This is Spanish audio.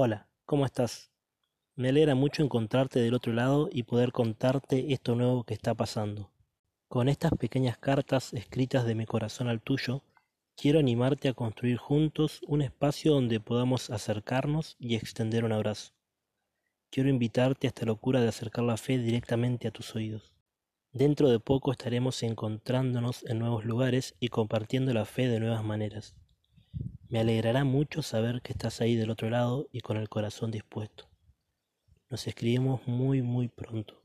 Hola, ¿cómo estás? Me alegra mucho encontrarte del otro lado y poder contarte esto nuevo que está pasando. Con estas pequeñas cartas escritas de mi corazón al tuyo, quiero animarte a construir juntos un espacio donde podamos acercarnos y extender un abrazo. Quiero invitarte a esta locura de acercar la fe directamente a tus oídos. Dentro de poco estaremos encontrándonos en nuevos lugares y compartiendo la fe de nuevas maneras. Me alegrará mucho saber que estás ahí del otro lado y con el corazón dispuesto. Nos escribimos muy muy pronto.